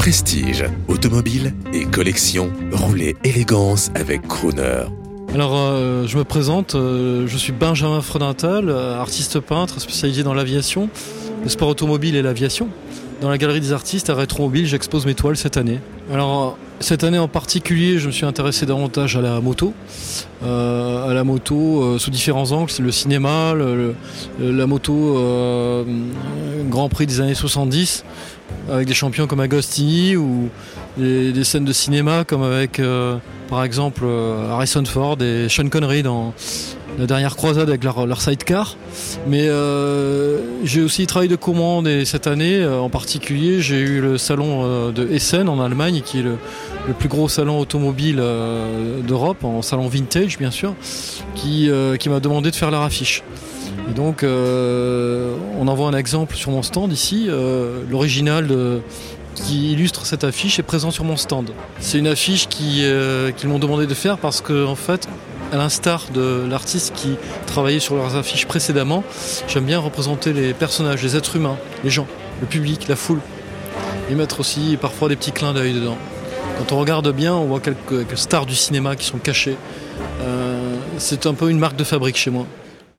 Prestige, automobile et collection, roulez élégance avec Crooner. Alors, euh, je me présente, euh, je suis Benjamin Fredintal, euh, artiste peintre spécialisé dans l'aviation, le sport automobile et l'aviation. Dans la galerie des artistes à Rétromobile, j'expose mes toiles cette année. Alors, cette année en particulier, je me suis intéressé davantage à la moto, à la moto sous différents angles, c'est le cinéma, la moto Grand Prix des années 70, avec des champions comme Agostini ou des, scènes de cinéma comme avec par exemple euh, Harrison Ford et Sean Connery dans la dernière croisade avec leur, sidecar. Mais euh, j'ai aussi travaillé de commande et cette année euh, en particulier j'ai eu le salon de Essen en Allemagne qui est le, plus gros salon automobile d'Europe, en salon vintage bien sûr, qui, m'a demandé de faire leur affiche. Et donc on envoie un exemple sur mon stand ici, l'original qui illustre cette affiche est présent sur mon stand. C'est une affiche euh, qu'ils m'ont demandé de faire parce que en fait, à l'instar de l'artiste qui travaillait sur leurs affiches précédemment, j'aime bien représenter les personnages, les êtres humains, les gens, le public, la foule, et mettre aussi parfois des petits clins d'œil dedans. Quand on regarde bien, on voit quelques, stars du cinéma qui sont cachées. Euh, c'est un peu une marque de fabrique chez moi.